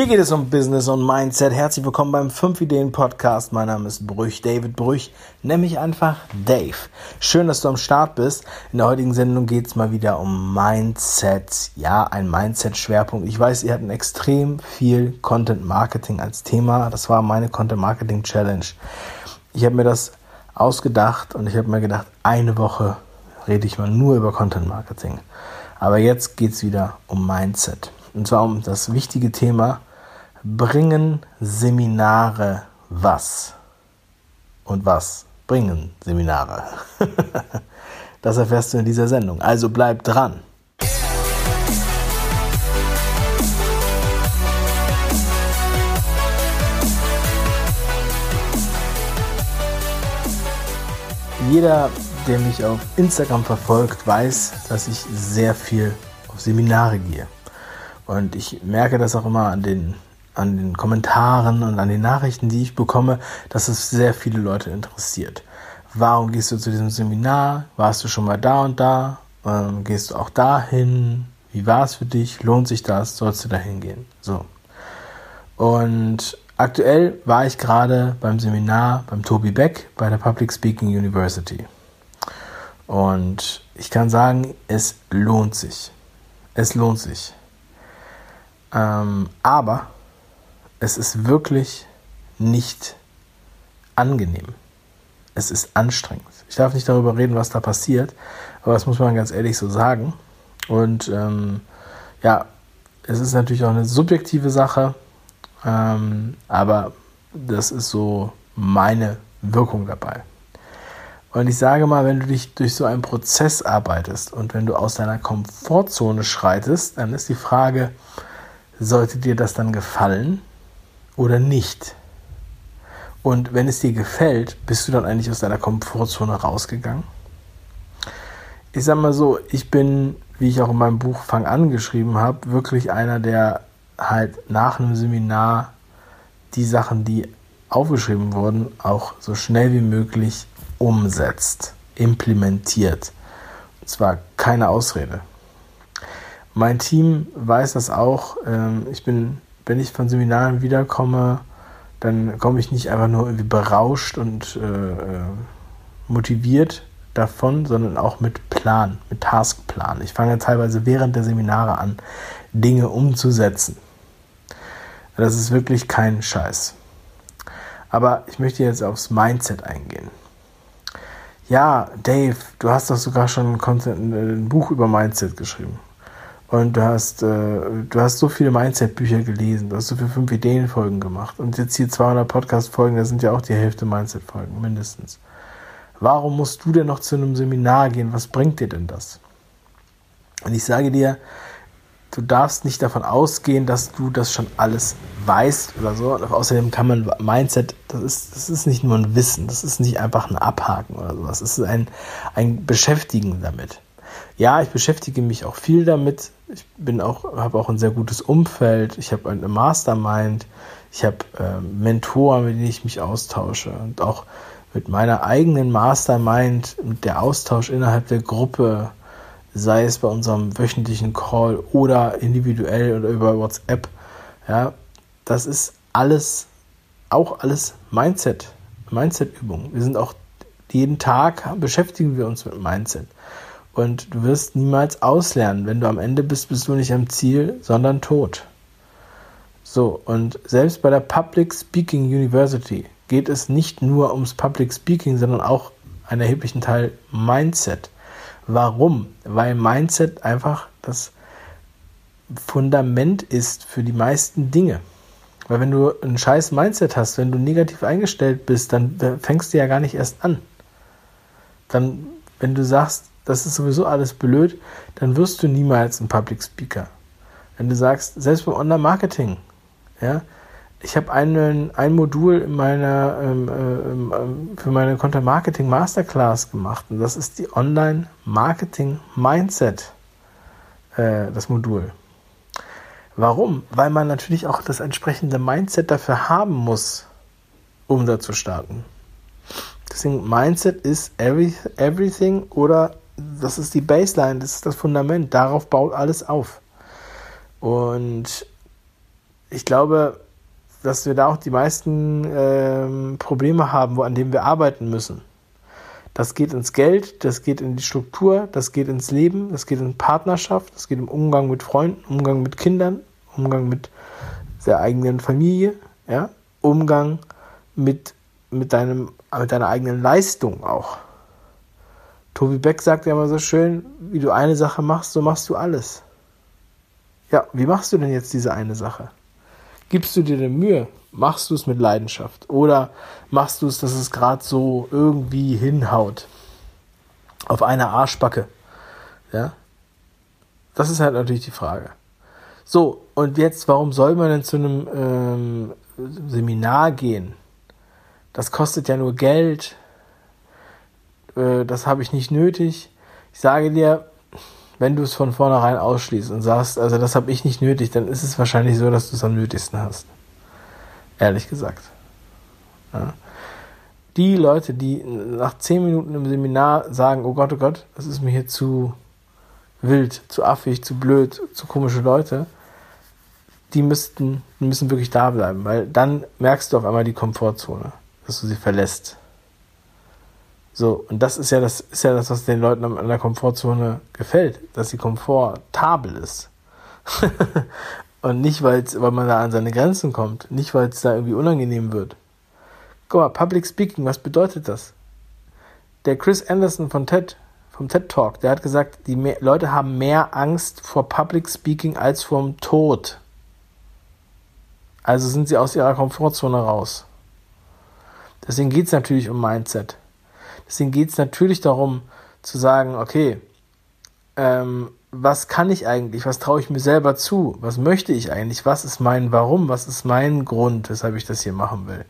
Hier geht es um Business und Mindset. Herzlich willkommen beim 5 Ideen Podcast. Mein Name ist Brüch, David Brüch, nämlich einfach Dave. Schön, dass du am Start bist. In der heutigen Sendung geht es mal wieder um Mindset. Ja, ein Mindset-Schwerpunkt. Ich weiß, ihr hatten extrem viel Content Marketing als Thema. Das war meine Content Marketing Challenge. Ich habe mir das ausgedacht und ich habe mir gedacht, eine Woche rede ich mal nur über Content Marketing. Aber jetzt geht es wieder um Mindset. Und zwar um das wichtige Thema bringen Seminare was? Und was bringen Seminare? das erfährst du in dieser Sendung. Also bleib dran. Jeder, der mich auf Instagram verfolgt, weiß, dass ich sehr viel auf Seminare gehe. Und ich merke das auch immer an den an den Kommentaren und an den Nachrichten, die ich bekomme, dass es sehr viele Leute interessiert. Warum gehst du zu diesem Seminar? Warst du schon mal da und da? Ähm, gehst du auch dahin? Wie war es für dich? Lohnt sich das? Sollst du da hingehen? So. Und aktuell war ich gerade beim Seminar beim Tobi Beck bei der Public Speaking University. Und ich kann sagen, es lohnt sich. Es lohnt sich. Ähm, aber es ist wirklich nicht angenehm. Es ist anstrengend. Ich darf nicht darüber reden, was da passiert, aber das muss man ganz ehrlich so sagen. Und ähm, ja, es ist natürlich auch eine subjektive Sache, ähm, aber das ist so meine Wirkung dabei. Und ich sage mal, wenn du dich durch so einen Prozess arbeitest und wenn du aus deiner Komfortzone schreitest, dann ist die Frage, sollte dir das dann gefallen? Oder nicht? Und wenn es dir gefällt, bist du dann eigentlich aus deiner Komfortzone rausgegangen? Ich sag mal so, ich bin, wie ich auch in meinem Buch Fang an geschrieben habe, wirklich einer, der halt nach einem Seminar die Sachen, die aufgeschrieben wurden, auch so schnell wie möglich umsetzt, implementiert. Und zwar keine Ausrede. Mein Team weiß das auch. Ähm, ich bin wenn ich von Seminaren wiederkomme, dann komme ich nicht einfach nur irgendwie berauscht und äh, äh, motiviert davon, sondern auch mit Plan, mit Taskplan. Ich fange teilweise während der Seminare an, Dinge umzusetzen. Das ist wirklich kein Scheiß. Aber ich möchte jetzt aufs Mindset eingehen. Ja, Dave, du hast doch sogar schon ein, ein Buch über Mindset geschrieben. Und du hast, äh, du hast so viele Mindset-Bücher gelesen, du hast so viele 5 Ideen-Folgen gemacht. Und jetzt hier 200 Podcast-Folgen, das sind ja auch die Hälfte Mindset-Folgen, mindestens. Warum musst du denn noch zu einem Seminar gehen? Was bringt dir denn das? Und ich sage dir, du darfst nicht davon ausgehen, dass du das schon alles weißt oder so. Und außerdem kann man Mindset, das ist, das ist nicht nur ein Wissen, das ist nicht einfach ein Abhaken oder sowas. Das ist ein, ein Beschäftigen damit ja, ich beschäftige mich auch viel damit. Ich bin auch, habe auch ein sehr gutes Umfeld. Ich habe eine Mastermind. Ich habe äh, Mentoren, mit denen ich mich austausche. Und auch mit meiner eigenen Mastermind, mit der Austausch innerhalb der Gruppe, sei es bei unserem wöchentlichen Call oder individuell oder über WhatsApp. Ja, das ist alles, auch alles Mindset, Mindset-Übungen. Wir sind auch jeden Tag beschäftigen wir uns mit Mindset. Und du wirst niemals auslernen. Wenn du am Ende bist, bist du nicht am Ziel, sondern tot. So, und selbst bei der Public Speaking University geht es nicht nur ums Public Speaking, sondern auch einen erheblichen Teil Mindset. Warum? Weil Mindset einfach das Fundament ist für die meisten Dinge. Weil wenn du ein scheiß Mindset hast, wenn du negativ eingestellt bist, dann fängst du ja gar nicht erst an. Dann, wenn du sagst, das ist sowieso alles blöd, dann wirst du niemals ein Public Speaker. Wenn du sagst, selbst beim Online-Marketing, ja, ich habe ein, Modul in meiner, ähm, ähm, ähm, für meine Content Marketing Masterclass gemacht und das ist die Online Marketing Mindset, äh, das Modul. Warum? Weil man natürlich auch das entsprechende Mindset dafür haben muss, um da zu starten. Deswegen Mindset ist every, everything oder das ist die Baseline, das ist das Fundament, darauf baut alles auf. Und ich glaube, dass wir da auch die meisten ähm, Probleme haben, wo, an denen wir arbeiten müssen. Das geht ins Geld, das geht in die Struktur, das geht ins Leben, das geht in Partnerschaft, das geht im Umgang mit Freunden, Umgang mit Kindern, Umgang mit der eigenen Familie, ja, Umgang mit, mit, deinem, mit deiner eigenen Leistung auch. Tobi Beck sagt ja immer so schön, wie du eine Sache machst, so machst du alles. Ja, wie machst du denn jetzt diese eine Sache? Gibst du dir eine Mühe? Machst du es mit Leidenschaft? Oder machst du es, dass es gerade so irgendwie hinhaut? Auf eine Arschbacke. Ja? Das ist halt natürlich die Frage. So, und jetzt, warum soll man denn zu einem ähm, Seminar gehen? Das kostet ja nur Geld. Äh, das habe ich nicht nötig. Ich sage dir, wenn du es von vornherein ausschließt und sagst, also das habe ich nicht nötig, dann ist es wahrscheinlich so, dass du es am nötigsten hast. Ehrlich gesagt. Ja. Die Leute, die nach zehn Minuten im Seminar sagen, oh Gott, oh Gott, das ist mir hier zu wild, zu affig, zu blöd, zu komische Leute, die müssten, die müssen wirklich da bleiben, weil dann merkst du auf einmal die Komfortzone, dass du sie verlässt. So, und das ist ja das, ist ja das, was den Leuten an der Komfortzone gefällt, dass sie komfortabel ist. und nicht, weil's, weil man da an seine Grenzen kommt, nicht, weil es da irgendwie unangenehm wird. Guck mal, Public Speaking, was bedeutet das? Der Chris Anderson von TED, vom TED Talk, der hat gesagt, die mehr, Leute haben mehr Angst vor Public Speaking als vor dem Tod. Also sind sie aus ihrer Komfortzone raus. Deswegen geht es natürlich um Mindset. Deswegen geht es natürlich darum zu sagen, okay, ähm, was kann ich eigentlich, was traue ich mir selber zu, was möchte ich eigentlich, was ist mein Warum, was ist mein Grund, weshalb ich das hier machen will,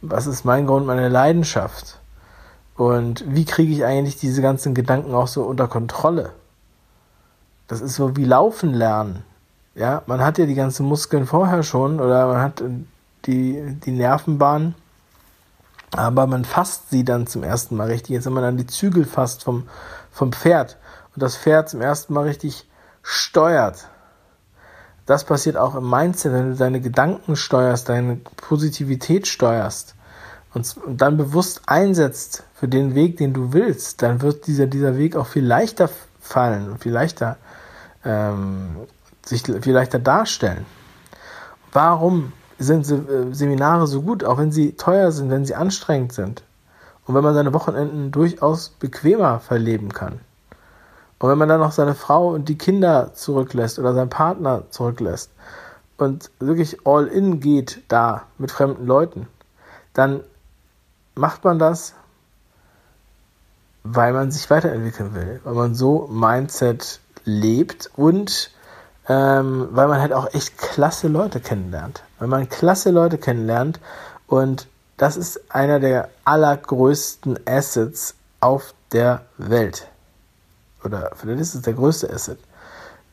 was ist mein Grund, meine Leidenschaft? Und wie kriege ich eigentlich diese ganzen Gedanken auch so unter Kontrolle. Das ist so wie Laufen lernen. Ja, man hat ja die ganzen Muskeln vorher schon oder man hat die, die Nervenbahn aber man fasst sie dann zum ersten Mal richtig. Jetzt, wenn man dann die Zügel fasst vom, vom Pferd und das Pferd zum ersten Mal richtig steuert, das passiert auch im Mindset, wenn du deine Gedanken steuerst, deine Positivität steuerst und, und dann bewusst einsetzt für den Weg, den du willst, dann wird dieser, dieser Weg auch viel leichter fallen und viel leichter ähm, sich viel leichter darstellen. Warum sind äh, Seminare so gut, auch wenn sie teuer sind, wenn sie anstrengend sind. Und wenn man seine Wochenenden durchaus bequemer verleben kann. Und wenn man dann noch seine Frau und die Kinder zurücklässt oder seinen Partner zurücklässt und wirklich all in geht da mit fremden Leuten, dann macht man das, weil man sich weiterentwickeln will, weil man so Mindset lebt und ähm, weil man halt auch echt klasse Leute kennenlernt. Weil man klasse Leute kennenlernt und das ist einer der allergrößten Assets auf der Welt. Oder vielleicht ist es der größte Asset.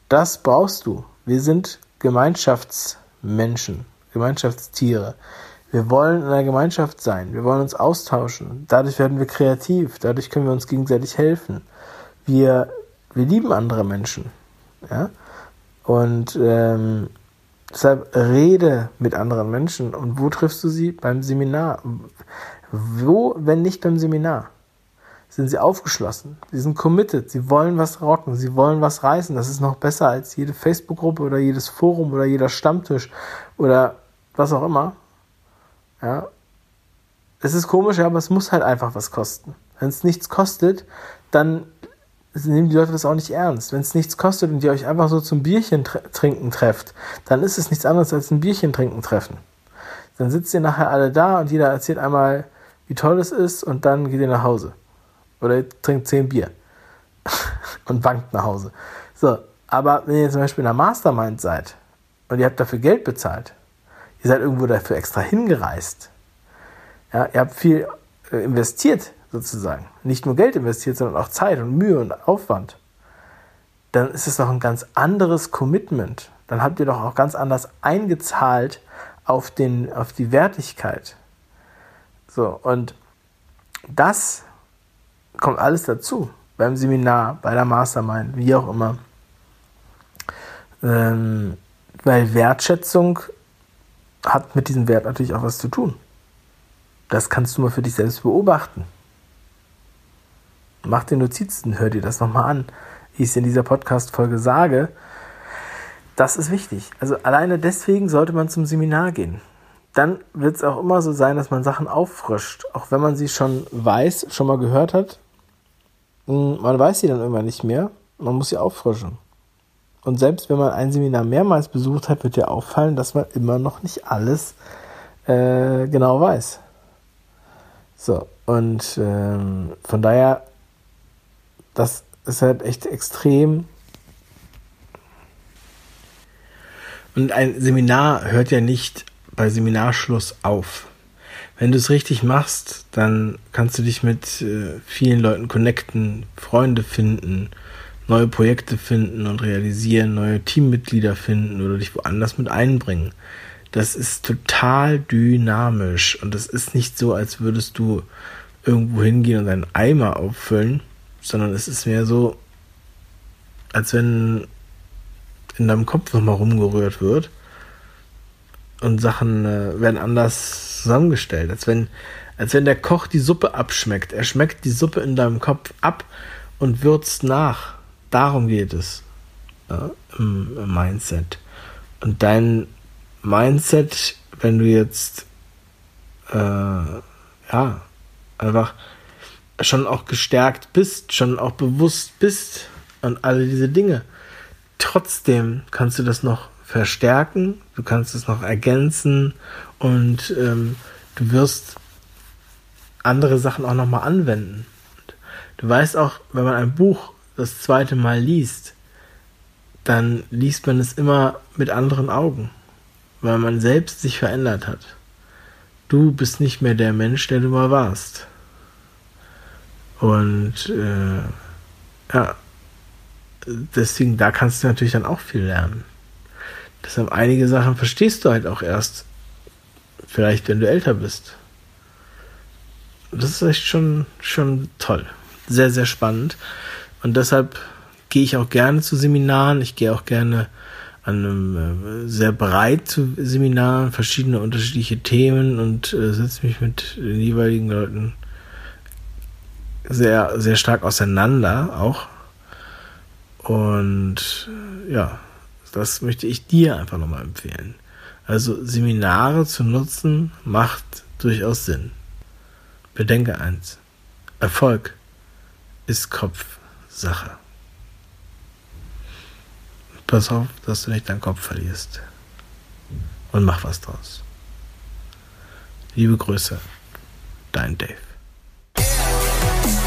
Das brauchst du. Wir sind Gemeinschaftsmenschen, Gemeinschaftstiere. Wir wollen in einer Gemeinschaft sein. Wir wollen uns austauschen. Dadurch werden wir kreativ. Dadurch können wir uns gegenseitig helfen. Wir, wir lieben andere Menschen. Ja? Und ähm, deshalb rede mit anderen Menschen. Und wo triffst du sie? Beim Seminar. Wo, wenn nicht beim Seminar? Sind sie aufgeschlossen? Sie sind committed. Sie wollen was rocken. Sie wollen was reißen. Das ist noch besser als jede Facebook-Gruppe oder jedes Forum oder jeder Stammtisch oder was auch immer. Ja. Es ist komisch, aber es muss halt einfach was kosten. Wenn es nichts kostet, dann nehmen die Leute das auch nicht ernst. Wenn es nichts kostet und ihr euch einfach so zum Bierchen trinken trefft, dann ist es nichts anderes als ein Bierchen trinken treffen. Dann sitzt ihr nachher alle da und jeder erzählt einmal, wie toll es ist und dann geht ihr nach Hause. Oder ihr trinkt zehn Bier und wankt nach Hause. So, aber wenn ihr zum Beispiel in einer Mastermind seid und ihr habt dafür Geld bezahlt, ihr seid irgendwo dafür extra hingereist, ja, ihr habt viel äh, investiert sozusagen, nicht nur Geld investiert, sondern auch Zeit und Mühe und Aufwand, dann ist es doch ein ganz anderes Commitment. Dann habt ihr doch auch ganz anders eingezahlt auf, den, auf die Wertigkeit. So, und das kommt alles dazu. Beim Seminar, bei der Mastermind, wie auch immer. Ähm, weil Wertschätzung hat mit diesem Wert natürlich auch was zu tun. Das kannst du mal für dich selbst beobachten. Mach dir Notizen, hör dir das nochmal an, wie ich es in dieser Podcast-Folge sage. Das ist wichtig. Also alleine deswegen sollte man zum Seminar gehen. Dann wird es auch immer so sein, dass man Sachen auffrischt, auch wenn man sie schon weiß, schon mal gehört hat. Hm, man weiß sie dann irgendwann nicht mehr. Man muss sie auffrischen. Und selbst wenn man ein Seminar mehrmals besucht hat, wird dir auffallen, dass man immer noch nicht alles äh, genau weiß. So, und ähm, von daher, das ist halt echt extrem. Und ein Seminar hört ja nicht bei Seminarschluss auf. Wenn du es richtig machst, dann kannst du dich mit äh, vielen Leuten connecten, Freunde finden, neue Projekte finden und realisieren, neue Teammitglieder finden oder dich woanders mit einbringen. Das ist total dynamisch und das ist nicht so, als würdest du irgendwo hingehen und einen Eimer auffüllen, sondern es ist mehr so, als wenn in deinem Kopf nochmal rumgerührt wird und Sachen äh, werden anders zusammengestellt, als wenn, als wenn der Koch die Suppe abschmeckt. Er schmeckt die Suppe in deinem Kopf ab und würzt nach. Darum geht es ja, im, im Mindset. Und dein Mindset, wenn du jetzt äh, ja einfach schon auch gestärkt bist, schon auch bewusst bist und alle diese Dinge. Trotzdem kannst du das noch verstärken, du kannst es noch ergänzen und ähm, du wirst andere Sachen auch nochmal anwenden. Du weißt auch, wenn man ein Buch das zweite Mal liest, dann liest man es immer mit anderen Augen, weil man selbst sich verändert hat. Du bist nicht mehr der Mensch, der du mal warst. Und äh, ja, deswegen, da kannst du natürlich dann auch viel lernen. Deshalb einige Sachen verstehst du halt auch erst, vielleicht wenn du älter bist. Das ist echt schon, schon toll. Sehr, sehr spannend. Und deshalb gehe ich auch gerne zu Seminaren. Ich gehe auch gerne an einem äh, sehr breit zu Seminaren, verschiedene unterschiedliche Themen und äh, setze mich mit den jeweiligen Leuten sehr, sehr stark auseinander auch. Und ja, das möchte ich dir einfach nochmal empfehlen. Also Seminare zu nutzen macht durchaus Sinn. Bedenke eins. Erfolg ist Kopfsache. Pass auf, dass du nicht deinen Kopf verlierst. Und mach was draus. Liebe Grüße, dein Dave. Bye.